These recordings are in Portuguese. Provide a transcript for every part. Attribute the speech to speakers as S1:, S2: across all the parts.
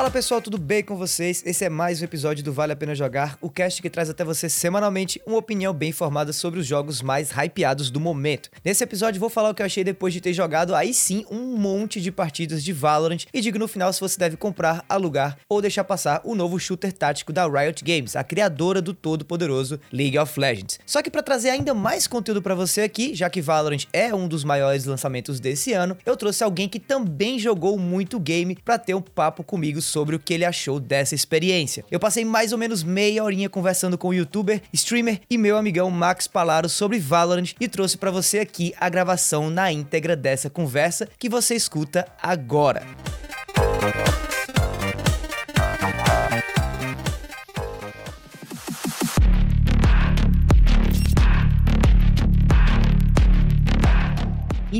S1: Fala pessoal, tudo bem com vocês? Esse é mais um episódio do Vale a Pena Jogar, o cast que traz até você semanalmente uma opinião bem informada sobre os jogos mais hypeados do momento. Nesse episódio vou falar o que eu achei depois de ter jogado aí sim um monte de partidas de Valorant e digo no final se você deve comprar, alugar ou deixar passar o novo shooter tático da Riot Games, a criadora do todo poderoso League of Legends. Só que para trazer ainda mais conteúdo para você aqui, já que Valorant é um dos maiores lançamentos desse ano, eu trouxe alguém que também jogou muito game para ter um papo comigo sobre o que ele achou dessa experiência. Eu passei mais ou menos meia horinha conversando com o youtuber, streamer e meu amigão Max Palaro sobre Valorant e trouxe para você aqui a gravação na íntegra dessa conversa que você escuta agora.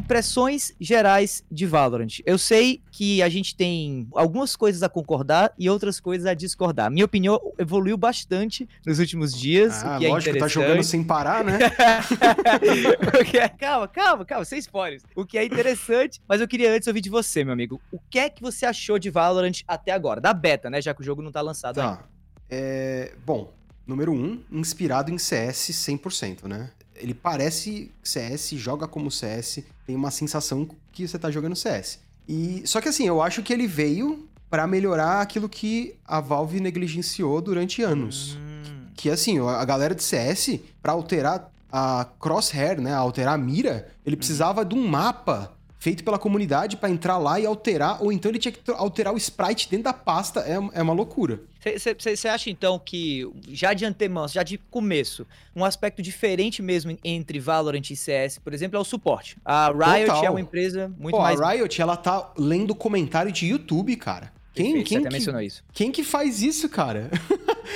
S1: Impressões gerais de Valorant. Eu sei que a gente tem algumas coisas a concordar e outras coisas a discordar. Minha opinião evoluiu bastante nos últimos dias.
S2: Ah,
S1: o que é
S2: lógico, tá jogando sem parar, né?
S1: é... calma, calma, calma, sem spoilers. O que é interessante, mas eu queria antes ouvir de você, meu amigo. O que é que você achou de Valorant até agora? Da beta, né? Já que o jogo não tá lançado
S2: tá.
S1: ainda.
S2: É... Bom, número um, inspirado em CS 100%, né? Ele parece CS, joga como CS, tem uma sensação que você tá jogando CS. E só que assim, eu acho que ele veio para melhorar aquilo que a Valve negligenciou durante anos. Hum. Que assim, a galera de CS para alterar a crosshair, né, alterar a mira, ele uhum. precisava de um mapa feito pela comunidade para entrar lá e alterar, ou então ele tinha que alterar o sprite dentro da pasta. É, é uma loucura.
S1: Você acha então que, já de antemão, já de começo, um aspecto diferente mesmo entre Valorant e CS, por exemplo, é o suporte? A Riot
S2: Total.
S1: é uma empresa muito
S2: Pô,
S1: mais.
S2: A Riot, ela tá lendo comentário de YouTube, cara. Quem, quem,
S1: que, mencionou isso.
S2: quem que faz isso, cara?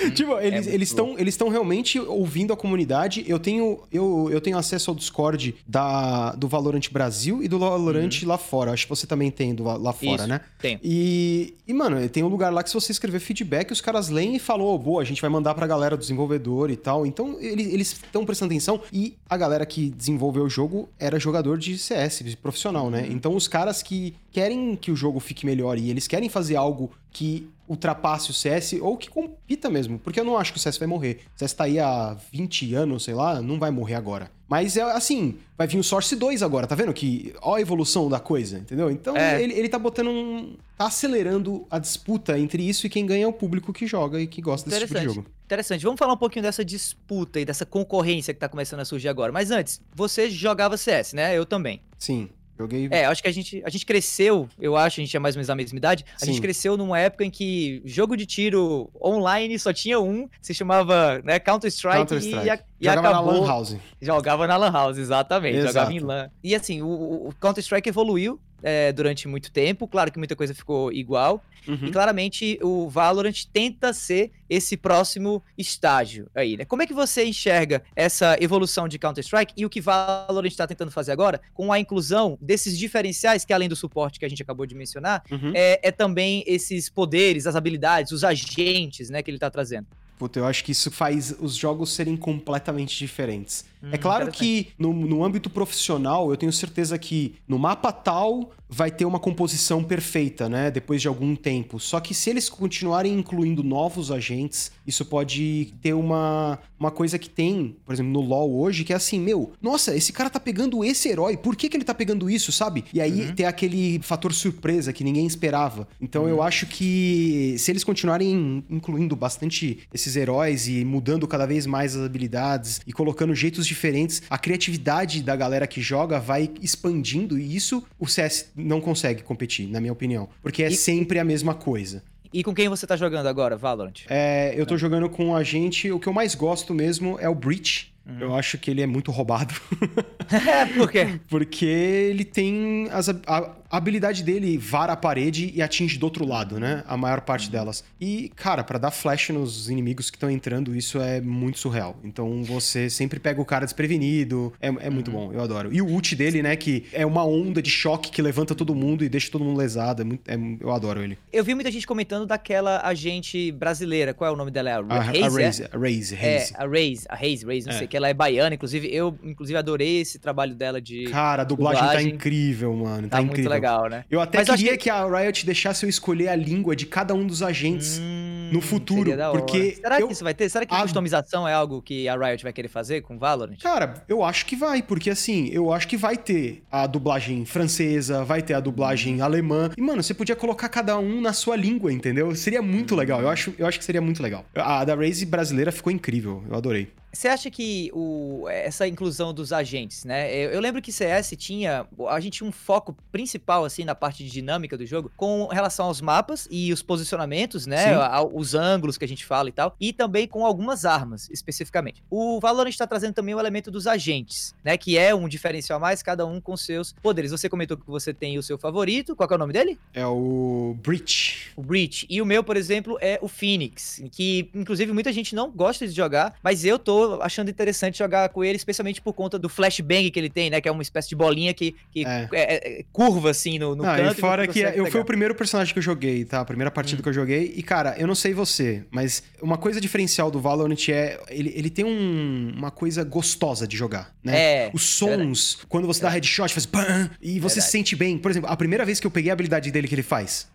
S2: Hum, tipo, eles é estão eles estão realmente ouvindo a comunidade. Eu tenho, eu, eu tenho acesso ao Discord da, do Valorant Brasil e do Valorant uhum. lá fora. Acho que você também tem do, lá fora,
S1: isso,
S2: né?
S1: Tem.
S2: E, e, mano, tem um lugar lá que se você escrever feedback, os caras leem e falam, oh, boa, a gente vai mandar pra galera do desenvolvedor e tal. Então, eles estão prestando atenção. E a galera que desenvolveu o jogo era jogador de CS, profissional, né? Uhum. Então, os caras que querem que o jogo fique melhor e eles querem fazer algo que ultrapasse o CS ou que compita mesmo, porque eu não acho que o CS vai morrer. O CS tá aí há 20 anos, sei lá, não vai morrer agora. Mas é assim, vai vir o Source 2 agora, tá vendo que ó a evolução da coisa, entendeu? Então é. ele, ele tá botando um tá acelerando a disputa entre isso e quem ganha é o público que joga e que gosta desse tipo de jogo.
S1: Interessante. Vamos falar um pouquinho dessa disputa e dessa concorrência que tá começando a surgir agora. Mas antes, você jogava CS, né? Eu também.
S2: Sim. Joguei.
S1: É, acho que a gente, a gente cresceu, eu acho, a gente é mais ou menos da mesma idade. A Sim. gente cresceu numa época em que jogo de tiro online só tinha um, se chamava né, Counter-Strike
S2: Counter e,
S1: e Jogava
S2: acabou. na Lan House.
S1: Jogava na Lan House, exatamente. Exato. Jogava em LAN. E assim, o, o Counter-Strike evoluiu é, durante muito tempo. Claro que muita coisa ficou igual. Uhum. E claramente o Valorant tenta ser esse próximo estágio aí, né? Como é que você enxerga essa evolução de Counter-Strike e o que Valorant está tentando fazer agora com a inclusão desses diferenciais que além do suporte que a gente acabou de mencionar, uhum. é, é também esses poderes, as habilidades, os agentes, né, que ele está trazendo?
S2: Puta, eu acho que isso faz os jogos serem completamente diferentes. Hum, é claro que no, no âmbito profissional, eu tenho certeza que no mapa tal vai ter uma composição perfeita, né? Depois de algum tempo. Só que se eles continuarem incluindo novos agentes, isso pode ter uma, uma coisa que tem, por exemplo, no LoL hoje, que é assim, meu, nossa, esse cara tá pegando esse herói, por que, que ele tá pegando isso, sabe? E aí uhum. tem aquele fator surpresa que ninguém esperava. Então uhum. eu acho que se eles continuarem incluindo bastante esses heróis e mudando cada vez mais as habilidades e colocando jeitos diferentes, a criatividade da galera que joga vai expandindo e isso o CS não consegue competir, na minha opinião. Porque é e... sempre a mesma coisa.
S1: E com quem você tá jogando agora, Valorant?
S2: É, eu tô jogando com a gente. O que eu mais gosto mesmo é o Breach. Uhum. Eu acho que ele é muito roubado.
S1: é, por quê?
S2: Porque ele tem as, a, a, habilidade dele vara a parede e atinge do outro lado, né? A maior parte delas. E, cara, para dar flash nos inimigos que estão entrando, isso é muito surreal. Então você sempre pega o cara desprevenido. É, é muito uhum. bom, eu adoro. E o ult dele, né? Que é uma onda de choque que levanta todo mundo e deixa todo mundo lesado. É muito, é, eu adoro ele.
S1: Eu vi muita gente comentando daquela agente brasileira. Qual é o nome dela? É a,
S2: a, Raze, a Raze. É? A Raze,
S1: Raze. É, a Raze. A Raze, Raze, não é. sei que ela é baiana, inclusive. Eu, inclusive, adorei esse trabalho dela de.
S2: Cara, a dublagem, tá dublagem. tá incrível, mano. Tá, tá incrível.
S1: Legal, né?
S2: Eu até Mas queria que... que... a Riot deixasse eu escolher a língua de cada um dos agentes hum, no futuro, porque
S1: será
S2: eu...
S1: que isso vai ter? Será que a... customização é algo que a Riot vai querer fazer com Valorant?
S2: Cara, eu acho que vai, porque assim, eu acho que vai ter a dublagem francesa, vai ter a dublagem hum. alemã. E mano, você podia colocar cada um na sua língua, entendeu? Seria muito hum. legal. Eu acho, eu acho que seria muito legal. A da Raze brasileira ficou incrível. Eu adorei.
S1: Você acha que o, essa inclusão dos agentes, né? Eu, eu, lembro que CS tinha. A gente tinha um foco principal, assim, na parte de dinâmica do jogo, com relação aos mapas e os posicionamentos, né? os ângulos que a gente fala e tal. E também com algumas armas, especificamente. O Valorant está trazendo também o elemento dos agentes, né? Que é um diferencial a mais, cada um com seus poderes. Você comentou que você tem o seu favorito. Qual é o nome dele?
S2: É o Breach.
S1: O Breach. E o meu, por exemplo, é o Phoenix. Que, inclusive, muita gente não gosta de jogar, mas eu tô achando interessante jogar com ele, especialmente por conta do flashbang que ele tem, né? Que é uma espécie de bolinha que, que é. É, é, curva assim no, no
S2: ah, canto. E fora que eu fui o primeiro personagem que eu joguei, tá? A primeira partida hum. que eu joguei. E, cara, eu não sei você, mas uma coisa diferencial do Valorant é. Ele, ele tem um, uma coisa gostosa de jogar, né? É. Os sons, quando você dá headshot, faz bam, e você se sente bem. Por exemplo, a primeira vez que eu peguei a habilidade dele que ele faz.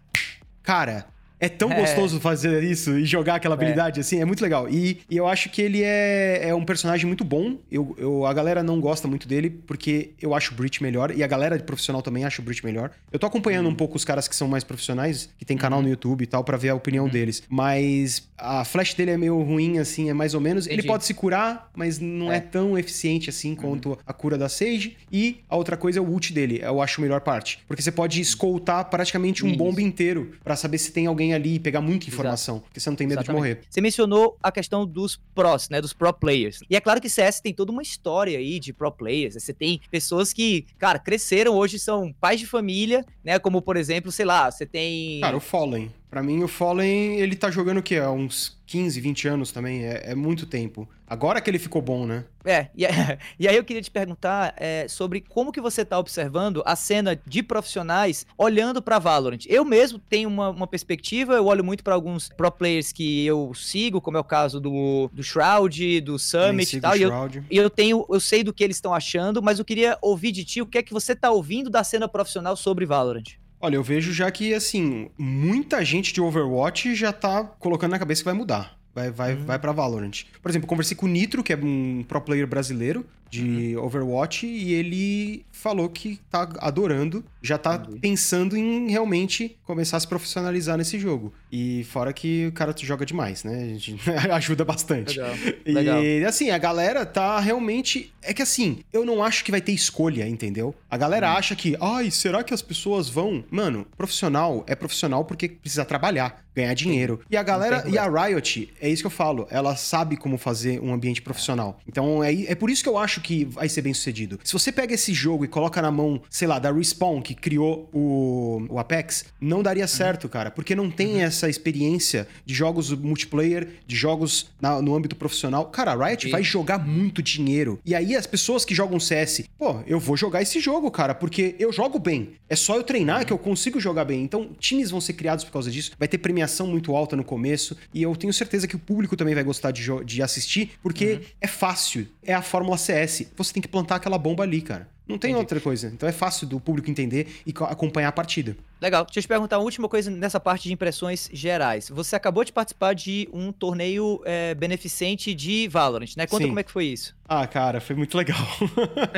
S2: Cara, é tão é. gostoso fazer isso e jogar aquela é. habilidade, é. assim, é muito legal. E, e, eu acho que ele é, é um personagem muito bom. Eu, eu, a galera não gosta muito dele, porque eu acho o Breach melhor. E a galera de profissional também acha o Breach melhor. Eu tô acompanhando uhum. um pouco os caras que são mais profissionais, que tem canal uhum. no YouTube e tal, para ver a opinião uhum. deles. Mas a flash dele é meio ruim, assim, é mais ou menos. Entendi. Ele pode se curar, mas não é, é tão eficiente assim quanto a cura da Sage. E a outra coisa é o ult dele, eu acho a melhor parte. Porque você pode escoltar praticamente um bomba inteiro para saber se tem alguém ali e pegar muita informação, Exato. porque você não tem medo Exatamente. de morrer.
S1: Você mencionou a questão dos pros, né, dos pro players. E é claro que CS tem toda uma história aí de pro players. Você tem pessoas que, cara, cresceram hoje são pais de família, né, como por exemplo, sei lá, você tem
S2: Cara, o Fallen. Para mim o Fallen, ele tá jogando o quê? Há uns 15, 20 anos também, é, é, muito tempo. Agora que ele ficou bom, né?
S1: É, e, e aí eu queria te perguntar é, sobre como que você tá observando a cena de profissionais olhando para Valorant. Eu mesmo tenho uma, uma perspectiva, eu olho muito para alguns pro players que eu sigo, como é o caso do, do Shroud, do Summit e tal, e eu, e eu tenho, eu sei do que eles estão achando, mas eu queria ouvir de ti o que é que você tá ouvindo da cena profissional sobre Valorant.
S2: Olha, eu vejo já que, assim, muita gente de Overwatch já tá colocando na cabeça que vai mudar. Vai, vai, uhum. vai pra Valorant. Por exemplo, conversei com o Nitro, que é um pro player brasileiro de uhum. Overwatch, e ele falou que tá adorando, já tá Entendi. pensando em realmente começar a se profissionalizar nesse jogo. E fora que o cara joga demais, né? A gente ajuda bastante. Legal. E Legal. assim, a galera tá realmente. É que assim, eu não acho que vai ter escolha, entendeu? A galera hum. acha que, ai, será que as pessoas vão. Mano, profissional é profissional porque precisa trabalhar, ganhar dinheiro. E a galera, e a Riot, é isso que eu falo, ela sabe como fazer um ambiente profissional. Então é, é por isso que eu acho que vai ser bem sucedido. Se você pega esse jogo e coloca na mão, sei lá, da Respawn, que criou o, o Apex, não daria certo, uhum. cara, porque não tem uhum. essa experiência de jogos multiplayer, de jogos na, no âmbito profissional. Cara, a Riot vai jogar muito dinheiro. E aí as pessoas que jogam CS, pô, eu vou jogar esse jogo, cara, porque eu jogo bem. É só eu treinar uhum. que eu consigo jogar bem. Então, times vão ser criados por causa disso. Vai ter premiação muito alta no começo. E eu tenho certeza que o público também vai gostar de, de assistir, porque uhum. é fácil. É a fórmula CS. Você tem que plantar aquela bomba ali, cara. Não tem Entendi. outra coisa. Então é fácil do público entender e acompanhar a partida.
S1: Legal. Deixa eu te perguntar uma última coisa nessa parte de impressões gerais. Você acabou de participar de um torneio é, beneficente de Valorant, né? Conta Sim. como é que foi isso.
S2: Ah, cara, foi muito legal.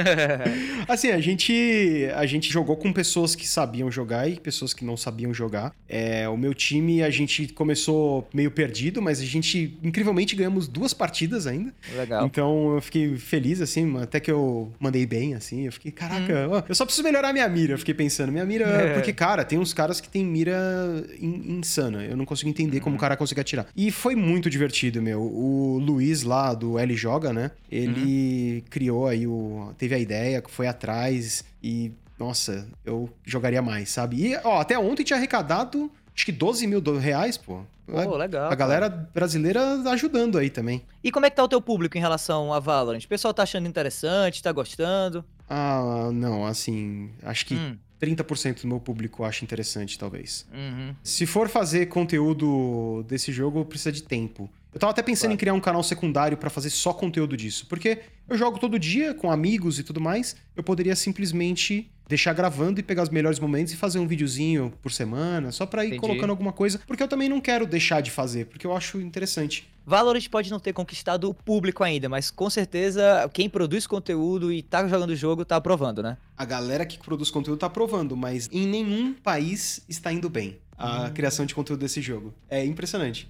S2: assim, a gente, a gente jogou com pessoas que sabiam jogar e pessoas que não sabiam jogar. É, o meu time, a gente começou meio perdido, mas a gente, incrivelmente, ganhamos duas partidas ainda.
S1: Legal.
S2: Então eu fiquei feliz, assim, até que eu mandei bem, assim. Eu fiquei, caraca, hum. eu só preciso melhorar minha mira. Eu fiquei pensando, minha mira. É. Porque, cara, tem uns caras que tem mira in, insana. Eu não consigo entender uhum. como o cara consegue atirar. E foi muito divertido, meu. O Luiz lá do L Joga, né? Ele uhum. criou aí o. Teve a ideia, foi atrás e. Nossa, eu jogaria mais, sabe? E, ó, até ontem tinha arrecadado acho que 12 mil reais, pô.
S1: Oh, legal. A
S2: galera cara. brasileira ajudando aí também.
S1: E como é que tá o teu público em relação a Valorant? O pessoal tá achando interessante, tá gostando?
S2: Ah, não, assim, acho que hum. 30% do meu público acha interessante, talvez.
S1: Uhum.
S2: Se for fazer conteúdo desse jogo, precisa de tempo. Eu tava até pensando claro. em criar um canal secundário para fazer só conteúdo disso, porque eu jogo todo dia com amigos e tudo mais, eu poderia simplesmente deixar gravando e pegar os melhores momentos e fazer um videozinho por semana, só para ir Entendi. colocando alguma coisa, porque eu também não quero deixar de fazer, porque eu acho interessante.
S1: Valorant pode não ter conquistado o público ainda, mas com certeza quem produz conteúdo e tá jogando o jogo tá aprovando, né?
S2: A galera que produz conteúdo tá aprovando, mas em nenhum país está indo bem a hum. criação de conteúdo desse jogo. É impressionante.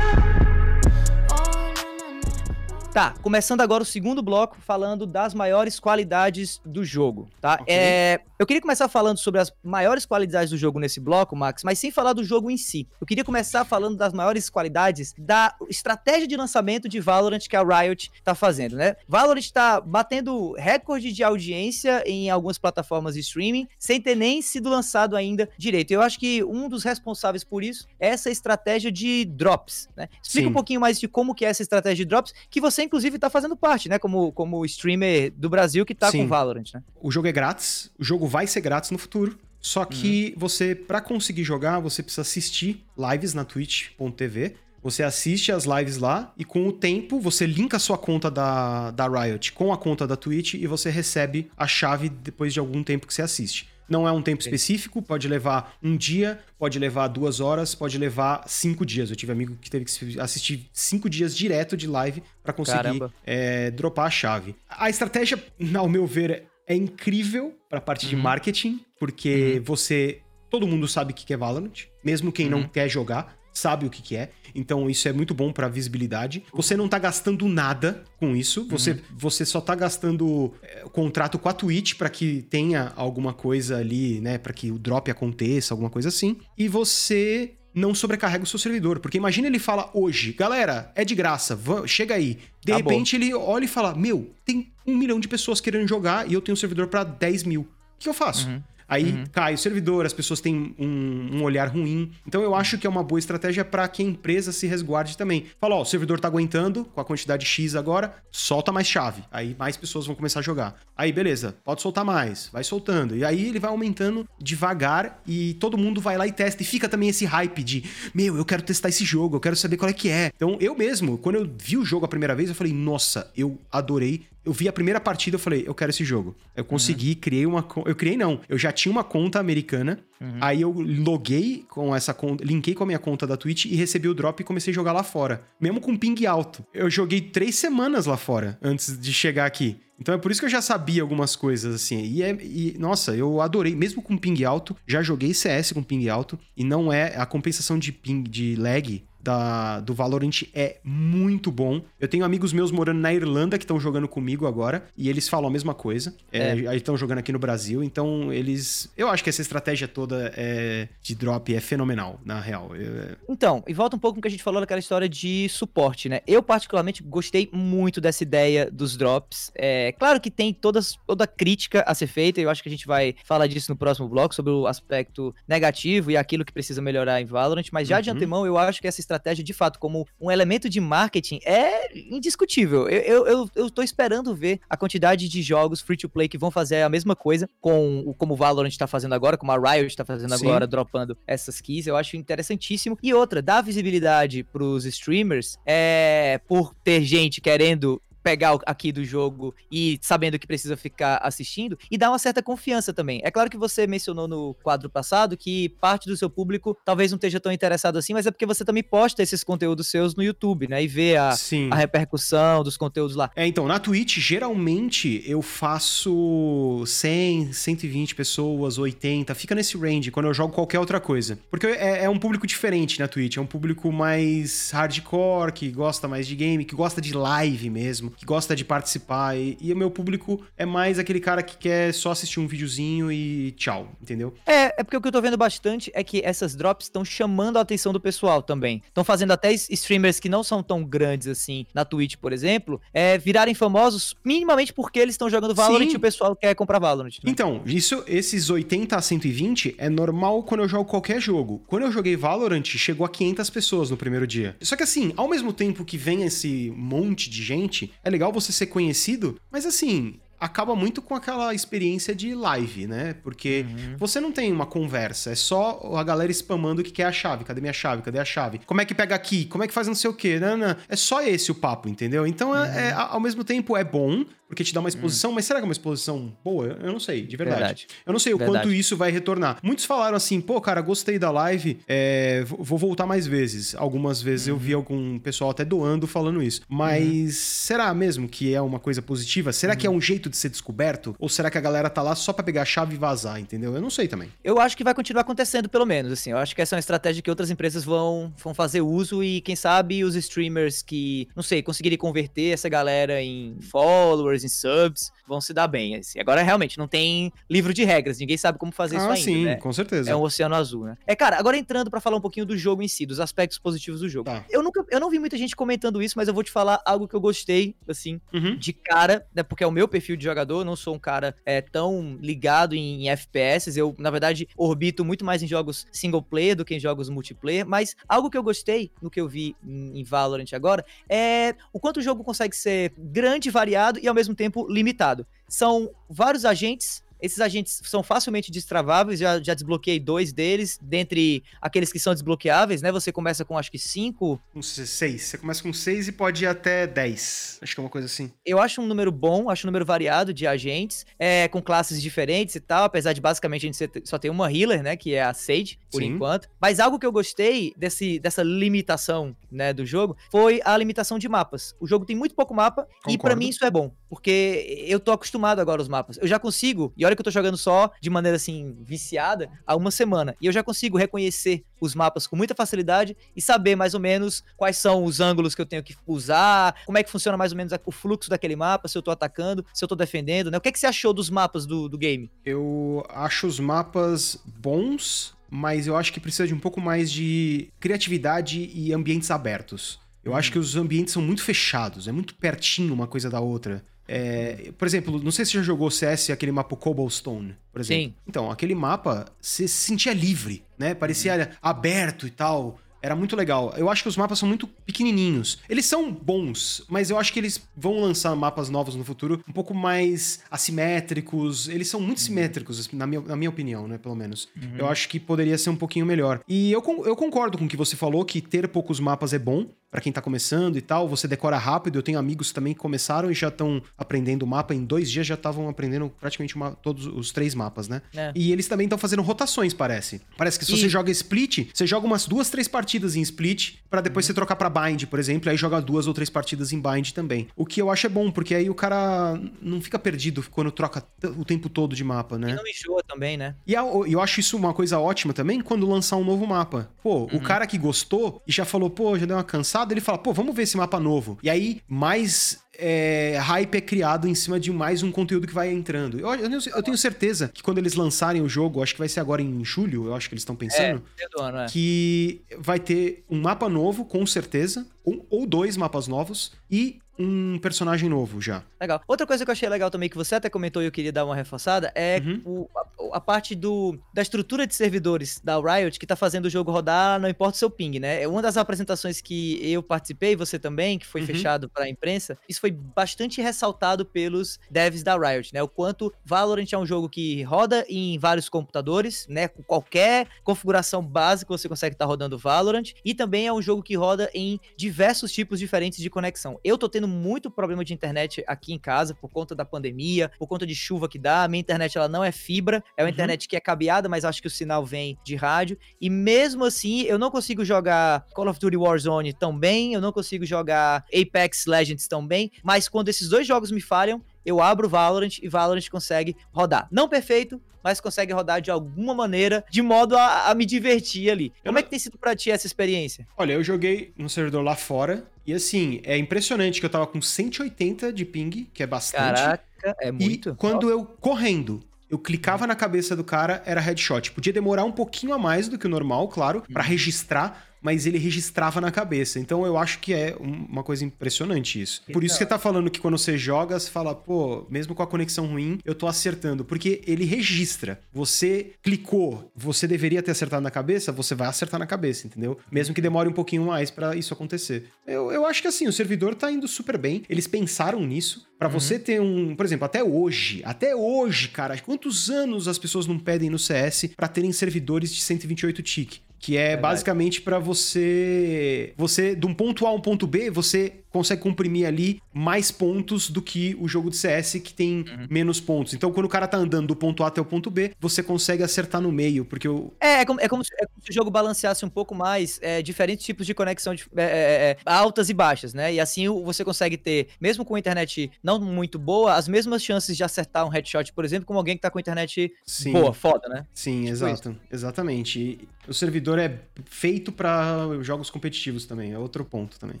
S1: Tá, começando agora o segundo bloco, falando das maiores qualidades do jogo, tá? Okay. É, eu queria começar falando sobre as maiores qualidades do jogo nesse bloco, Max, mas sem falar do jogo em si. Eu queria começar falando das maiores qualidades da estratégia de lançamento de Valorant que a Riot tá fazendo, né? Valorant tá batendo recorde de audiência em algumas plataformas de streaming, sem ter nem sido lançado ainda direito. Eu acho que um dos responsáveis por isso é essa estratégia de drops, né? Explica Sim. um pouquinho mais de como que é essa estratégia de drops, que você você, inclusive, tá fazendo parte, né? Como, como streamer do Brasil que tá Sim. com Valorant, né?
S2: O jogo é grátis, o jogo vai ser grátis no futuro. Só que uhum. você, para conseguir jogar, você precisa assistir lives na twitch.tv. Você assiste as lives lá e com o tempo você linka a sua conta da, da Riot com a conta da Twitch e você recebe a chave depois de algum tempo que você assiste. Não é um tempo específico, pode levar um dia, pode levar duas horas, pode levar cinco dias. Eu tive um amigo que teve que assistir cinco dias direto de live para conseguir é, dropar a chave. A estratégia, ao meu ver, é incrível para a parte uhum. de marketing, porque uhum. você. Todo mundo sabe o que é Valorant, mesmo quem uhum. não quer jogar sabe o que, que é. Então isso é muito bom para visibilidade. Você não tá gastando nada com isso. Você, uhum. você só tá gastando é, o contrato com a Twitch para que tenha alguma coisa ali, né, para que o drop aconteça, alguma coisa assim. E você não sobrecarrega o seu servidor. Porque imagina ele fala hoje, galera, é de graça, chega aí. De repente ele olha e fala: Meu, tem um milhão de pessoas querendo jogar e eu tenho um servidor para 10 mil. O que eu faço? Uhum. Aí uhum. cai o servidor, as pessoas têm um, um, olhar ruim. Então eu acho que é uma boa estratégia para que a empresa se resguarde também. Fala, ó, o servidor tá aguentando com a quantidade X agora, solta mais chave. Aí mais pessoas vão começar a jogar. Aí beleza, pode soltar mais, vai soltando. E aí ele vai aumentando devagar e todo mundo vai lá e testa. E fica também esse hype de, meu, eu quero testar esse jogo, eu quero saber qual é que é. Então eu mesmo, quando eu vi o jogo a primeira vez, eu falei, nossa, eu adorei eu vi a primeira partida, eu falei, eu quero esse jogo. Eu consegui, uhum. criei uma. Eu criei, não. Eu já tinha uma conta americana. Uhum. Aí eu loguei com essa conta, linkei com a minha conta da Twitch e recebi o drop e comecei a jogar lá fora. Mesmo com ping alto. Eu joguei três semanas lá fora antes de chegar aqui. Então é por isso que eu já sabia algumas coisas, assim. E, é, e, nossa, eu adorei. Mesmo com ping alto, já joguei CS com ping alto. E não é. A compensação de ping, de lag, da, do Valorant é muito bom. Eu tenho amigos meus morando na Irlanda que estão jogando comigo agora e eles falam a mesma coisa. É. É, estão jogando aqui no Brasil, então eles. Eu acho que essa estratégia toda é, de drop é fenomenal, na real. Eu... É
S1: então, e volta um pouco no que a gente falou daquela história de suporte, né? Eu, particularmente, gostei muito dessa ideia dos drops. É claro que tem todas, toda crítica a ser feita, e eu acho que a gente vai falar disso no próximo bloco, sobre o aspecto negativo e aquilo que precisa melhorar em Valorant, mas já uhum. de antemão eu acho que essa estratégia, de fato, como um elemento de marketing, é indiscutível. Eu, eu, eu, eu tô esperando ver a quantidade de jogos free-to-play que vão fazer a mesma coisa com como o Valorant tá fazendo agora, como a Riot tá fazendo Sim. agora, dropando essas keys. Eu acho interessantíssimo. E outra, dar visibilidade pros streamers é por ter gente querendo pegar aqui do jogo e sabendo que precisa ficar assistindo e dar uma certa confiança também. É claro que você mencionou no quadro passado que parte do seu público talvez não esteja tão interessado assim, mas é porque você também posta esses conteúdos seus no YouTube, né? E vê a, a repercussão dos conteúdos lá.
S2: É, então, na Twitch, geralmente eu faço 100, 120 pessoas, 80, fica nesse range quando eu jogo qualquer outra coisa. Porque é, é um público diferente na Twitch, é um público mais hardcore, que gosta mais de game, que gosta de live mesmo. Que gosta de participar. E, e o meu público é mais aquele cara que quer só assistir um videozinho e tchau, entendeu?
S1: É, é porque o que eu tô vendo bastante é que essas drops estão chamando a atenção do pessoal também. Estão fazendo até streamers que não são tão grandes assim, na Twitch, por exemplo, é, virarem famosos minimamente porque eles estão jogando Valorant Sim. e o pessoal quer comprar Valorant.
S2: Né? Então, isso, esses 80 a 120 é normal quando eu jogo qualquer jogo. Quando eu joguei Valorant, chegou a 500 pessoas no primeiro dia. Só que assim, ao mesmo tempo que vem esse monte de gente, é legal você ser conhecido, mas assim, acaba muito com aquela experiência de live, né? Porque uhum. você não tem uma conversa, é só a galera spamando que quer a chave. Cadê minha chave? Cadê a chave? Como é que pega aqui? Como é que faz não sei o quê? Não, não. É só esse o papo, entendeu? Então, é, uhum. é, é, ao mesmo tempo, é bom, porque te dá uma exposição, hum. mas será que é uma exposição boa? Eu não sei, de verdade. verdade. Eu não sei o verdade. quanto isso vai retornar. Muitos falaram assim, pô, cara, gostei da live, é, vou voltar mais vezes. Algumas vezes uhum. eu vi algum pessoal até doando falando isso. Mas uhum. será mesmo que é uma coisa positiva? Será uhum. que é uhum. um jeito de ser descoberto? Ou será que a galera tá lá só pra pegar a chave e vazar, entendeu? Eu não sei também.
S1: Eu acho que vai continuar acontecendo, pelo menos, assim. Eu acho que essa é uma estratégia que outras empresas vão, vão fazer uso e, quem sabe, os streamers que, não sei, conseguirem converter essa galera em followers, em subs, vão se dar bem. Assim. Agora, realmente, não tem livro de regras, ninguém sabe como fazer ah, isso ainda. Sim, né?
S2: com certeza.
S1: É um oceano azul, né? É, cara, agora entrando para falar um pouquinho do jogo em si, dos aspectos positivos do jogo. Tá. Eu nunca, eu não vi muita gente comentando isso, mas eu vou te falar algo que eu gostei, assim, uhum. de cara, né? Porque é o meu perfil de jogador, eu não sou um cara é, tão ligado em, em FPS, eu, na verdade, orbito muito mais em jogos single player do que em jogos multiplayer, mas algo que eu gostei no que eu vi em, em Valorant agora é o quanto o jogo consegue ser grande, variado e ao mesmo tempo limitado. São vários agentes esses agentes são facilmente destraváveis, já, já desbloqueei dois deles, dentre aqueles que são desbloqueáveis, né? Você começa com acho que cinco.
S2: Com seis. Você começa com seis e pode ir até dez. Acho que é uma coisa assim.
S1: Eu acho um número bom, acho um número variado de agentes, é, com classes diferentes e tal, apesar de basicamente a gente só ter uma healer, né? Que é a Sage, por Sim. enquanto. Mas algo que eu gostei desse, dessa limitação, né, do jogo, foi a limitação de mapas. O jogo tem muito pouco mapa Concordo. e para mim isso é bom, porque eu tô acostumado agora aos mapas. Eu já consigo, e olha que eu tô jogando só de maneira assim, viciada, há uma semana. E eu já consigo reconhecer os mapas com muita facilidade e saber mais ou menos quais são os ângulos que eu tenho que usar, como é que funciona mais ou menos o fluxo daquele mapa, se eu tô atacando, se eu tô defendendo, né? O que, é que você achou dos mapas do, do game?
S2: Eu acho os mapas bons, mas eu acho que precisa de um pouco mais de criatividade e ambientes abertos. Eu acho uhum. que os ambientes são muito fechados, é muito pertinho uma coisa da outra. É, por exemplo, não sei se você já jogou CS, aquele mapa Cobblestone, por exemplo. Sim. Então, aquele mapa, você se sentia livre, né? Parecia uhum. aberto e tal. Era muito legal. Eu acho que os mapas são muito pequenininhos. Eles são bons, mas eu acho que eles vão lançar mapas novos no futuro um pouco mais assimétricos. Eles são muito uhum. simétricos, na minha, na minha opinião, né? Pelo menos. Uhum. Eu acho que poderia ser um pouquinho melhor. E eu, eu concordo com o que você falou, que ter poucos mapas é bom para quem tá começando e tal, você decora rápido. Eu tenho amigos também que começaram e já estão aprendendo o mapa. Em dois dias já estavam aprendendo praticamente uma, todos os três mapas, né? É. E eles também estão fazendo rotações, parece. Parece que se e... você joga split, você joga umas duas, três partidas em split, para depois uhum. você trocar para bind, por exemplo, aí joga duas ou três partidas em bind também. O que eu acho é bom, porque aí o cara não fica perdido quando troca o tempo todo de mapa, né? E
S1: não enjoa também, né?
S2: E eu acho isso uma coisa ótima também quando lançar um novo mapa. Pô, uhum. o cara que gostou e já falou, pô, já deu uma cansada ele fala, pô, vamos ver esse mapa novo. E aí, mais é, hype é criado em cima de mais um conteúdo que vai entrando. Eu, eu, eu, tenho certeza que quando eles lançarem o jogo, acho que vai ser agora em julho, eu acho que eles estão pensando, é, ano, é. que vai ter um mapa novo, com certeza, um, ou dois mapas novos, e um personagem novo já.
S1: Legal. Outra coisa que eu achei legal também, que você até comentou e eu queria dar uma reforçada, é uhum. o, a, a, parte do, da estrutura de servidores da Riot que tá fazendo o jogo rodar, não importa o seu ping, né? É uma das apresentações que eu participei, você também, que foi uhum. fechado pra imprensa, isso foi bastante ressaltado pelos devs da Riot, né? O quanto Valorant é um jogo que roda em vários computadores, né? Com qualquer configuração básica você consegue estar tá rodando Valorant, e também é um jogo que roda em diversos tipos diferentes de conexão. Eu tô tendo muito problema de internet aqui em casa por conta da pandemia, por conta de chuva que dá. A minha internet ela não é fibra, é uma uhum. internet que é cabeada, mas acho que o sinal vem de rádio. E mesmo assim, eu não consigo jogar Call of Duty Warzone tão bem, eu não consigo jogar Apex Legends tão bem, mas quando esses dois jogos me falham, eu abro Valorant e Valorant consegue rodar. Não perfeito, mas consegue rodar de alguma maneira, de modo a, a me divertir ali. Como é que tem sido pra ti essa experiência?
S2: Olha, eu joguei no servidor lá fora, e assim, é impressionante que eu tava com 180 de ping, que é bastante.
S1: Caraca, é muito.
S2: E quando eu correndo, eu clicava na cabeça do cara, era headshot. Podia demorar um pouquinho a mais do que o normal, claro, para registrar, mas ele registrava na cabeça. Então eu acho que é uma coisa impressionante isso. Por isso que tá falando que quando você joga, você fala, pô, mesmo com a conexão ruim, eu tô acertando. Porque ele registra. Você clicou, você deveria ter acertado na cabeça, você vai acertar na cabeça, entendeu? Mesmo que demore um pouquinho mais para isso acontecer. Eu, eu acho que assim, o servidor tá indo super bem. Eles pensaram nisso. para uhum. você ter um, por exemplo, até hoje, até hoje, cara, quantos anos as pessoas não pedem no CS para terem servidores de 128 tick? Que é Verdade. basicamente para você você de um ponto A a um ponto B, você consegue comprimir ali mais pontos do que o jogo de CS que tem uhum. menos pontos. Então, quando o cara tá andando do ponto A até o ponto B, você consegue acertar no meio, porque o...
S1: É, é como, é como, se, é como se o jogo balanceasse um pouco mais é, diferentes tipos de conexão de, é, é, é altas e baixas, né? E assim você consegue ter, mesmo com internet não muito boa, as mesmas chances de acertar um headshot, por exemplo, como alguém que tá com internet Sim. boa, foda, né?
S2: Sim, tipo exato. Isso. Exatamente. E o servidor é feito para jogos competitivos também, é outro ponto também.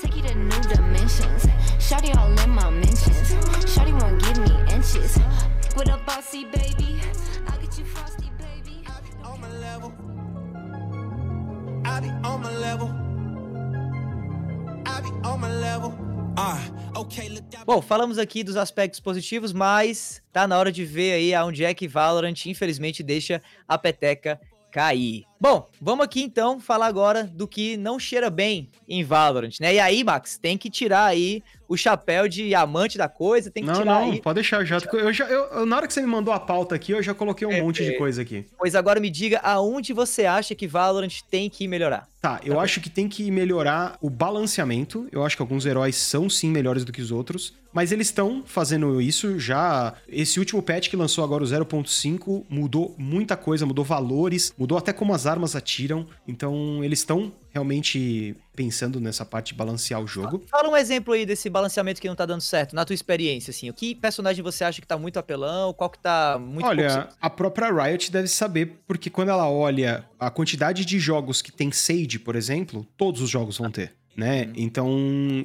S2: Take you to new dimensions. Shawty all in my mentions. Shawty won't give me inches. With a bossy baby, I'll get you frosty, baby. I be on my level. I be on my level. I be on my level. Ah, Bom, falamos aqui dos aspectos positivos, mas tá na hora de ver aí aonde é que Valorant, infelizmente, deixa a peteca cair. Bom, vamos aqui então falar agora do que não cheira bem em Valorant, né? E aí, Max, tem que tirar aí o chapéu de amante da coisa, tem que não,
S1: tirar
S2: não,
S1: aí...
S2: pode deixar já. Eu já eu, na hora que você me mandou a pauta aqui, eu já coloquei um é, monte de coisa aqui.
S1: Pois agora me diga aonde você acha que Valorant tem que melhorar.
S2: Tá, eu tá acho que tem que melhorar o balanceamento. Eu acho que alguns heróis são sim melhores do que os outros. Mas eles estão fazendo isso já. Esse último patch que lançou agora, o 0.5, mudou muita coisa, mudou valores, mudou até como as armas atiram. Então, eles estão realmente pensando nessa parte de balancear o jogo.
S1: Fala um exemplo aí desse balanceamento que não tá dando certo, na tua experiência, assim. O que personagem você acha que tá muito apelão? Qual que tá muito
S2: Olha, a própria Riot deve saber, porque quando ela olha a quantidade de jogos que tem Sage, por exemplo, todos os jogos vão ter né? Uhum. Então,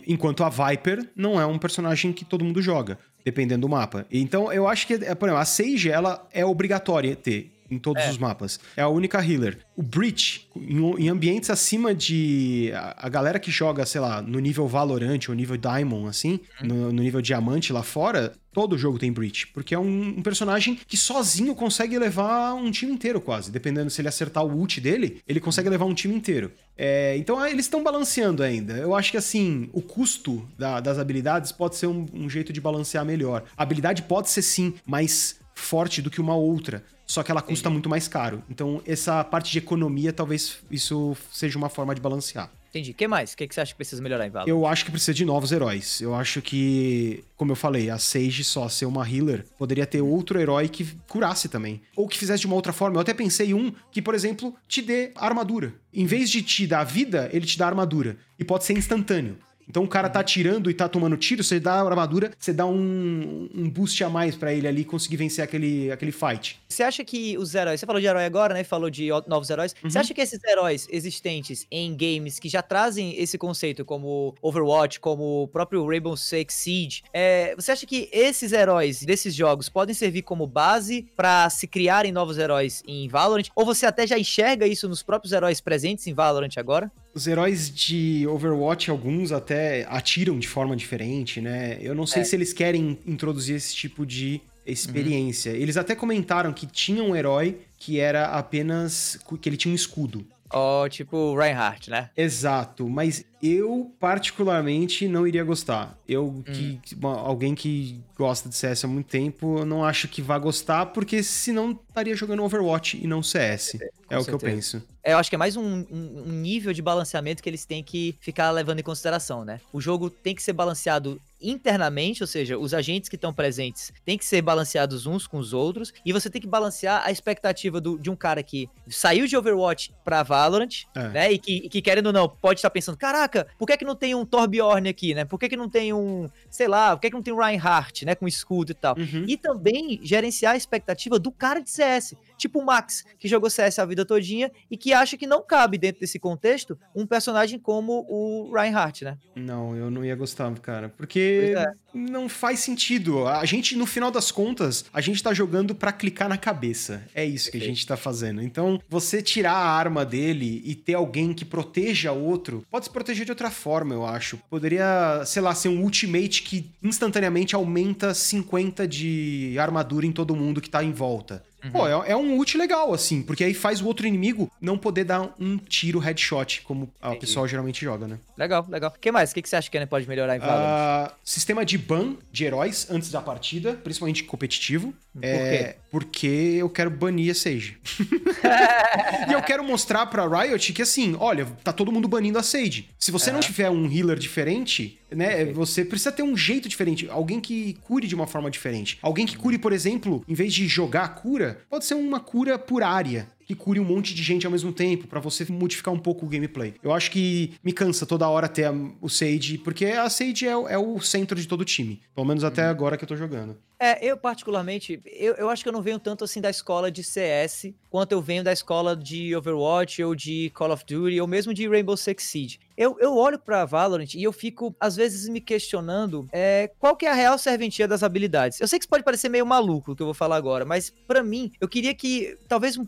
S2: enquanto a Viper não é um personagem que todo mundo joga, dependendo do mapa. Então, eu acho que, é, por exemplo, a Sage, ela é obrigatória ter em todos é. os mapas. É a única healer. O Breach, em, em, ambientes acima de. A, a, galera que joga, sei lá, no nível Valorant ou nível Diamond, assim, uhum. no, no, nível Diamante lá fora, todo jogo tem Breach. Porque é um, um, personagem que sozinho consegue levar um time inteiro, quase. Dependendo se ele acertar o ult dele, ele consegue levar um time inteiro. É, então ah, eles estão balanceando ainda. Eu acho que assim, o custo da, das habilidades pode ser um, um jeito de balancear melhor. A habilidade pode ser sim mais forte do que uma outra, só que ela custa Entendi. muito mais caro. Então, essa parte de economia, talvez isso seja uma forma de balancear.
S1: Entendi. O que mais? O que, você acha que precisa melhorar em Valorant?
S2: Eu acho que precisa de novos heróis. Eu acho que, como eu falei, a Sage só ser uma healer, poderia ter outro herói que curasse também. Ou que fizesse de uma outra forma. Eu até pensei um que, por exemplo, te dê armadura. Em vez de te dar vida, ele te dá armadura. E pode ser instantâneo. Então o cara tá atirando e tá tomando tiro, você dá a armadura, você dá um, um boost a mais para ele ali conseguir vencer aquele, aquele fight.
S1: Você acha que os heróis, você falou de herói agora, né? Falou de novos heróis. Uhum. Você acha que esses heróis existentes em games que já trazem esse conceito, como Overwatch, como o próprio Rainbow Six Siege, é, você acha que esses heróis desses jogos podem servir como base para se criarem novos heróis em Valorant? Ou você até já enxerga isso nos próprios heróis presentes em Valorant agora?
S2: Os heróis de Overwatch, alguns até atiram de forma diferente, né? Eu não sei é. se eles querem introduzir esse tipo de experiência. Uhum. Eles até comentaram que tinha um herói que era apenas. que ele tinha um escudo.
S1: Ó, oh, tipo Reinhardt, né?
S2: Exato, mas eu particularmente não iria gostar. Eu, que hum. alguém que gosta de CS há muito tempo, eu não acho que vá gostar, porque senão estaria jogando Overwatch e não CS. É, é o certeza. que eu penso.
S1: É, eu acho que é mais um, um, um, nível de balanceamento que eles têm que ficar levando em consideração, né? O jogo tem que ser balanceado internamente, ou seja, os agentes que estão presentes têm que ser balanceados uns com os outros, e você tem que balancear a expectativa do, de um cara que saiu de Overwatch pra Valorant, é. né? E que, que, querendo ou não, pode estar pensando: caraca, por que, é que não tem um Torbjorn aqui, né? Por que, que não tem um, sei lá, por que, que não tem um Reinhardt, né? Com escudo e tal. Uhum. E também gerenciar a expectativa do cara de CS. Tipo o Max, que jogou CS a vida todinha e que acha que não cabe dentro desse contexto um personagem como o Reinhardt, né?
S2: Não, eu não ia gostar, cara. Porque é. não faz sentido. A gente, no final das contas, a gente tá jogando para clicar na cabeça. É isso que a gente tá fazendo. Então, você tirar a arma dele e ter alguém que proteja outro, pode se proteger de outra forma, eu acho. Poderia, sei lá, ser um ultimate que instantaneamente aumenta 50 de armadura em todo mundo que tá em volta. Uhum. Pô, é, é, um ult legal, assim, porque aí faz o outro inimigo não poder dar um tiro headshot, como o pessoal geralmente joga, né?
S1: Legal, legal. O que mais? O que, que você acha que pode melhorar em Valorant?
S2: Uh, sistema de ban de heróis antes da partida, principalmente competitivo.
S1: Por é, quê?
S2: Porque eu quero banir a Sage. e eu quero mostrar pra Riot que, assim, olha, tá todo mundo banindo a Sage. Se você não tiver um healer diferente, né, você precisa ter um jeito diferente. Alguém que cure de uma forma diferente. Alguém que cure, por exemplo, em vez de jogar a cura, pode ser uma cura por área que cure um monte de gente ao mesmo tempo, para você modificar um pouco o gameplay. Eu acho que me cansa toda hora ter a, o Sage, porque a Sage é, é, o centro de todo o time. Pelo menos até uhum. agora que eu tô jogando.
S1: É, eu particularmente, eu, eu acho que eu não venho tanto assim da escola de CS, quanto eu venho da escola de Overwatch, ou de Call of Duty, ou mesmo de Rainbow Six Siege. Eu, eu olho pra Valorant e eu fico, às vezes, me questionando é, qual que é a real serventia das habilidades. Eu sei que isso pode parecer meio maluco o que eu vou falar agora, mas para mim, eu queria que, talvez um,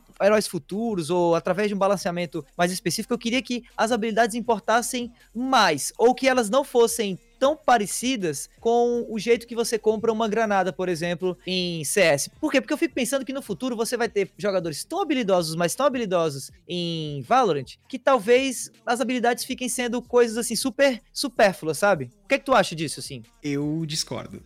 S1: futuros, ou através de um balanceamento mais específico, eu queria que as habilidades importassem mais, ou que elas não fossem tão parecidas com o jeito que você compra uma granada, por exemplo, em CS. Por quê? Porque eu fico pensando que no futuro você vai ter jogadores tão habilidosos, mas tão habilidosos em Valorant, que talvez as habilidades fiquem sendo coisas assim super supérfluas, sabe? O que, é que tu acha disso, assim?
S2: Eu discordo.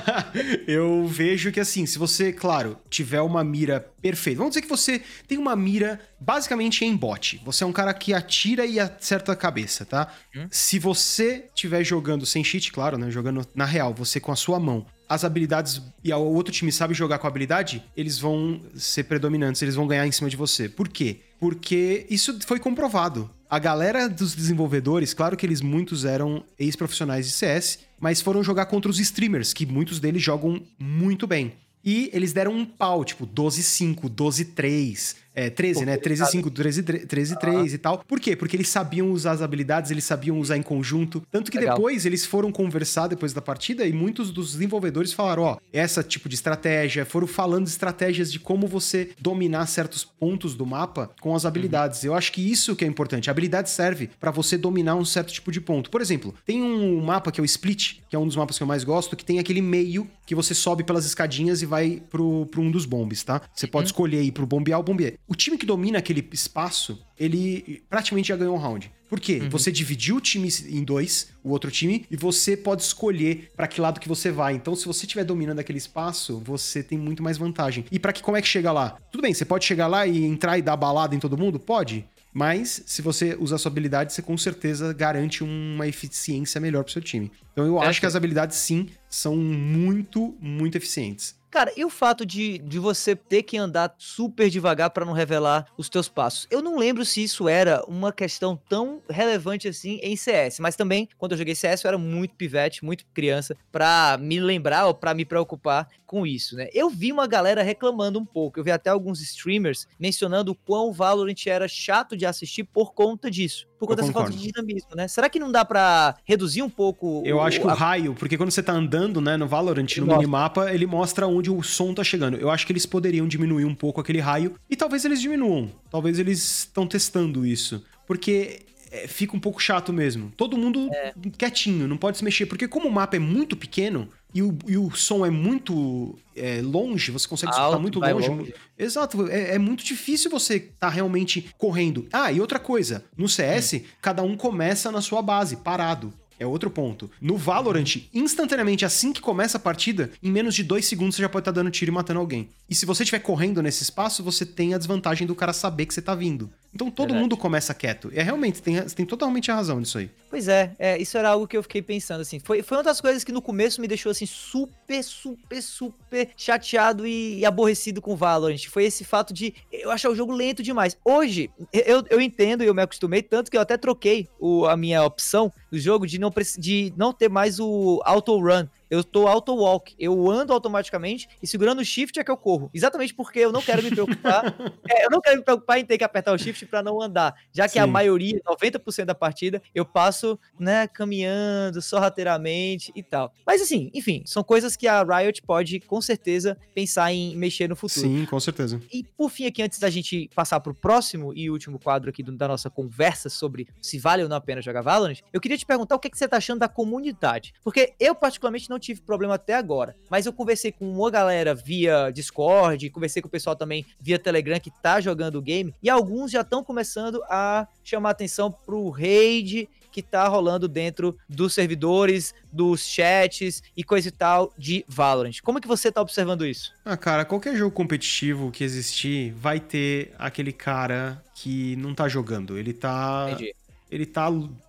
S2: eu vejo que, assim, se você, claro, tiver uma mira perfeita. Vamos dizer que você tem uma mira basicamente em bot. Você é um cara que atira e acerta a cabeça, tá? Hum? Se você estiver jogando sem cheat, claro, né? Jogando na real, você com a sua mão, as habilidades e o outro time sabe jogar com a habilidade, eles vão ser predominantes, eles vão ganhar em cima de você. Por quê? Porque isso foi comprovado. A galera dos desenvolvedores, claro que eles muitos eram ex-profissionais de CS, mas foram jogar contra os streamers, que muitos deles jogam muito bem. E eles deram um pau, tipo 12-5, 12-3. É, 13, né? 13 5, 13, 13 3 e tal. Por quê? Porque eles sabiam usar as habilidades, eles sabiam usar em conjunto. Tanto que Legal. depois eles foram conversar depois da partida e muitos dos desenvolvedores falaram: ó, essa tipo de estratégia, foram falando estratégias de como você dominar certos pontos do mapa com as habilidades. Uhum. Eu acho que isso que é importante. A habilidade serve para você dominar um certo tipo de ponto. Por exemplo, tem um mapa que é o Split, que é um dos mapas que eu mais gosto, que tem aquele meio que você sobe pelas escadinhas e vai pro, pro um dos bombes, tá? Você pode uhum. escolher ir pro bombear ou bombear. O time que domina aquele espaço, ele praticamente já ganhou um round. Por quê? Uhum. Você dividiu o time em dois, o outro time, e você pode escolher para que lado que você vai. Então, se você estiver dominando aquele espaço, você tem muito mais vantagem. E para que como é que chega lá? Tudo bem, você pode chegar lá e entrar e dar balada em todo mundo? Pode. Mas, se você usar sua habilidade, você com certeza garante uma eficiência melhor pro seu time. Então, eu é acho que as habilidades, sim, são muito, muito eficientes.
S1: Cara, e o fato de, de você ter que andar super devagar para não revelar os teus passos? Eu não lembro se isso era uma questão tão relevante assim em CS, mas também quando eu joguei CS eu era muito pivete, muito criança, para me lembrar ou para me preocupar com isso, né? Eu vi uma galera reclamando um pouco, eu vi até alguns streamers mencionando o quão o Valorant era chato de assistir por conta disso por conta dessa falta de dinamismo, né? Será que não dá para reduzir um pouco
S2: Eu o, acho que o a... raio, porque quando você tá andando, né, no Valorant, ele no mostra. minimapa, ele mostra onde o som tá chegando. Eu acho que eles poderiam diminuir um pouco aquele raio e talvez eles diminuam. Talvez eles estão testando isso. Porque é, fica um pouco chato mesmo. Todo mundo é. quietinho, não pode se mexer. Porque como o mapa é muito pequeno e o, e o som é muito é, longe, você consegue escutar muito longe. longe. Exato, é, é, muito difícil você estar tá realmente correndo. Ah, e outra coisa, no CS, hum. cada um começa na sua base, parado. É outro ponto. No Valorant, instantaneamente, assim que começa a partida, em menos de dois segundos você já pode estar tá dando tiro e matando alguém. E se você estiver correndo nesse espaço, você tem a desvantagem do cara saber que você tá vindo. Então todo Verdade. mundo começa quieto. É realmente, tem, tem totalmente a razão nisso aí.
S1: Pois é, é, isso era algo que eu fiquei pensando, assim. Foi, foi uma das coisas que no começo me deixou, assim, super, super, super chateado e, e aborrecido com o Valorant. Foi esse fato de eu achar o jogo lento demais. Hoje, eu, eu entendo e eu me acostumei, tanto que eu até troquei o, a minha opção do jogo de não, de não ter mais o auto run eu tô auto walk, eu ando automaticamente e segurando o shift é que eu corro. Exatamente porque eu não quero me preocupar, é, eu não quero me preocupar em ter que apertar o shift para não andar, já que Sim. a maioria, 90% da partida, eu passo, né, caminhando sorrateiramente e tal. Mas assim, enfim, são coisas que a Riot pode com certeza pensar em mexer no futuro.
S2: Sim, com certeza.
S1: E por fim aqui antes da gente passar pro próximo e último quadro aqui do, da nossa conversa sobre se vale ou não a pena jogar Valorant, eu queria te perguntar o que, é que você tá achando da comunidade, porque eu particularmente não tive problema até agora. Mas eu conversei com uma galera via Discord, conversei com o pessoal também via Telegram que tá jogando o game, e alguns já estão começando a chamar atenção pro raid que tá rolando dentro dos servidores, dos chats e coisa e tal de Valorant. Como é que você tá observando isso?
S2: Ah, cara, qualquer jogo competitivo que existir vai ter aquele cara que não tá jogando. Ele tá. Entendi. Ele tá,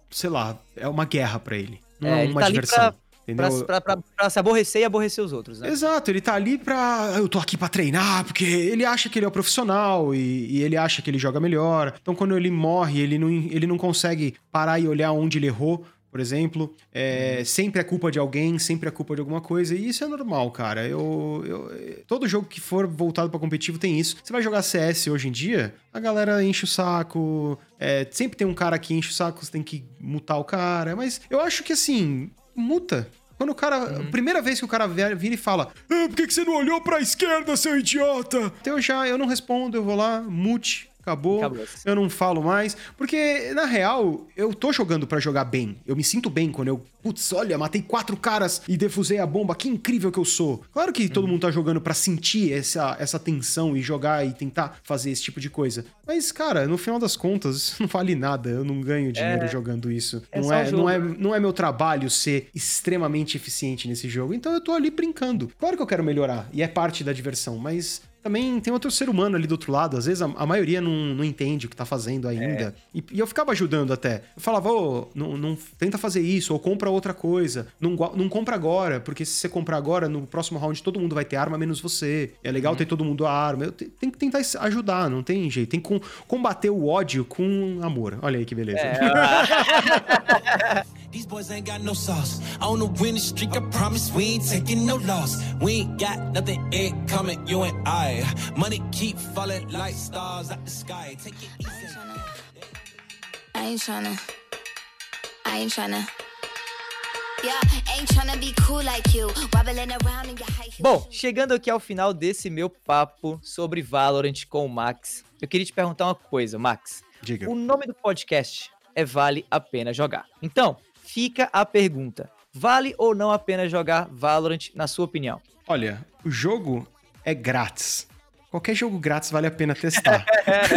S2: sei lá, é uma guerra para ele. Não é, é uma tá diversão.
S1: Entendeu? Pra, pra, pra, se aborrecer e aborrecer os outros, né?
S2: Exato, ele tá ali pra. Eu tô aqui pra treinar, porque ele acha que ele é o profissional e, e, ele acha que ele joga melhor. Então, quando ele morre, ele não, ele não consegue parar e olhar onde ele errou. Por exemplo, é, uhum. sempre é culpa de alguém, sempre é culpa de alguma coisa, e isso é normal, cara. Eu, eu todo jogo que for voltado para competitivo tem isso. Você vai jogar CS hoje em dia, a galera enche o saco, é, sempre tem um cara que enche o saco, você tem que mutar o cara, mas eu acho que assim, muta. Quando o cara. Uhum. Primeira vez que o cara vira e fala: ah, por que, que você não olhou pra esquerda, seu idiota? Então eu já eu não respondo, eu vou lá, mute, acabou, acabou. eu não falo mais. Porque, na real, eu tô jogando para jogar bem. Eu me sinto bem quando eu, putz, olha, matei quatro caras e defusei a bomba, que incrível que eu sou. Claro que todo uhum. mundo tá jogando para sentir essa, essa tensão e jogar e tentar fazer esse tipo de coisa. Mas, cara, no final das contas, isso não vale nada. Eu não ganho dinheiro é, jogando isso. É não, é, não, é, não é meu trabalho ser extremamente eficiente nesse jogo. Então eu tô ali brincando. Claro que eu quero melhorar e é parte da diversão, mas também tem outro ser humano ali do outro lado. Às vezes a, a maioria não, não entende o que tá fazendo ainda. É. E, e, eu ficava ajudando até. Eu falava, ô, oh, não, não, tenta fazer isso, ou compra outra coisa. Não, não compra agora, porque se você comprar agora, no próximo round todo mundo vai ter arma menos você. É legal hum. ter todo mundo a arma. Eu te, tem que tentar ajudar, não tem jeito. Tem que combater o ódio com amor. Olha aí que beleza. É. These boys ain't got no sauce. On the winning streak, I promise we ain't taking no loss. We ain't got nothing it coming, you and I. Money keep falling like stars at the sky. Take it easy. I ain't tryna. I ain't tryna. Bom, chegando aqui ao final desse meu papo sobre Valorant com o Max, eu queria te perguntar uma coisa, Max. Diga.
S1: O nome do podcast é Vale a Pena Jogar. Então, fica a pergunta: vale ou não a pena jogar Valorant, na sua opinião?
S2: Olha, o jogo é grátis. Qualquer jogo grátis vale a pena testar.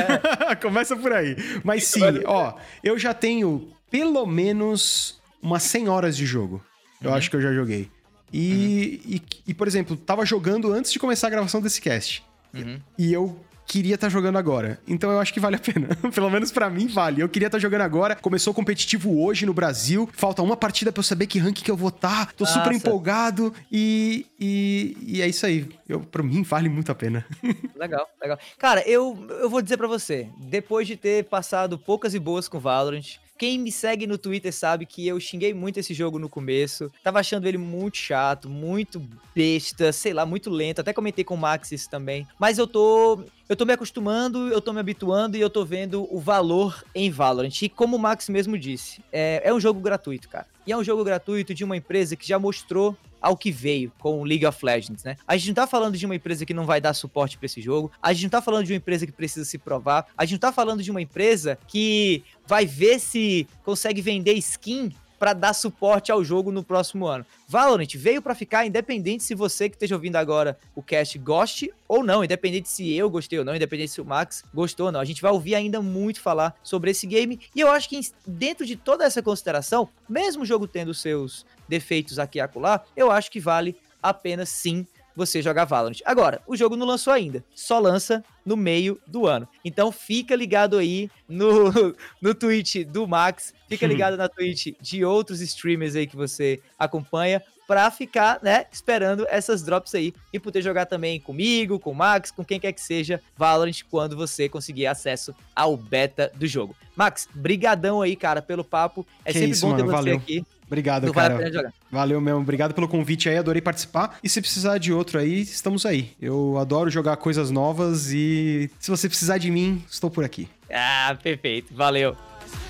S2: Começa por aí. Mas sim, ó, eu já tenho pelo menos umas 100 horas de jogo. Eu uhum. acho que eu já joguei. E, uhum. e, e, por exemplo, tava jogando antes de começar a gravação desse cast. Uhum. E eu queria estar tá jogando agora. Então eu acho que vale a pena. Pelo menos para mim vale. Eu queria estar tá jogando agora. Começou competitivo hoje no Brasil. Falta uma partida para eu saber que rank que eu vou estar. Tá. Tô Nossa. super empolgado e, e, e, é isso aí. Eu, pra mim vale muito a pena.
S1: Legal, legal. Cara, eu, eu vou dizer para você, depois de ter passado poucas e boas com Valorant, quem me segue no Twitter sabe que eu xinguei muito esse jogo no começo. Tava achando ele muito chato, muito besta, sei lá, muito lento. Até comentei com o Max isso também. Mas eu tô. Eu tô me acostumando, eu tô me habituando e eu tô vendo o valor em Valorant. E como o Max mesmo disse, é, é um jogo gratuito, cara. E é um jogo gratuito de uma empresa que já mostrou ao que veio com o League of Legends, né? A gente não tá falando de uma empresa que não vai dar suporte para esse jogo, a gente não tá falando de uma empresa que precisa se provar, a gente não tá falando de uma empresa que vai ver se consegue vender skin para dar suporte ao jogo no próximo ano. Valorant veio para ficar, independente se você que esteja ouvindo agora o cast goste ou não, independente se eu gostei ou não, independente se o Max gostou ou não. A gente vai ouvir ainda muito falar sobre esse game e eu acho que dentro de toda essa consideração, mesmo o jogo tendo seus defeitos aqui e acolá, eu acho que vale a pena sim você jogar Valorant. Agora, o jogo não lançou ainda, só lança no meio do ano. Então fica ligado aí no, no Twitch do Max, fica ligado na Twitch de outros streamers aí que você acompanha para ficar, né, esperando essas drops aí e poder jogar também comigo, com o Max, com quem quer que seja Valorant quando você conseguir acesso ao beta do jogo. Max, brigadão aí, cara, pelo papo. É que sempre isso, bom mano, ter você valeu. aqui.
S2: Obrigado, cara. Vale Valeu mesmo. Obrigado pelo convite aí. Adorei participar. E se precisar de outro aí, estamos aí. Eu adoro jogar coisas novas e se você precisar de mim, estou por aqui.
S1: Ah, perfeito. Valeu.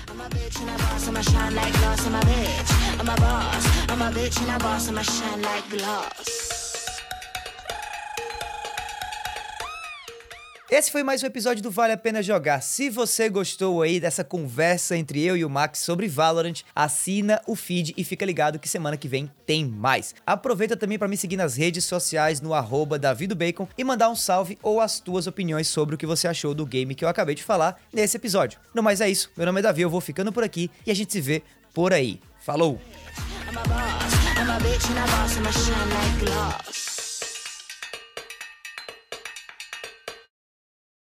S1: I'm a bitch and a boss. I'm a bitch, I'm a boss. I'm a bitch and a boss, I'ma shine like glass. Esse foi mais um episódio do Vale a Pena Jogar. Se você gostou aí dessa conversa entre eu e o Max sobre Valorant, assina o feed e fica ligado que semana que vem tem mais. Aproveita também para me seguir nas redes sociais no arroba Bacon e mandar um salve ou as tuas opiniões sobre o que você achou do game que eu acabei de falar nesse episódio. No mais é isso, meu nome é Davi, eu vou ficando por aqui e a gente se vê por aí. Falou!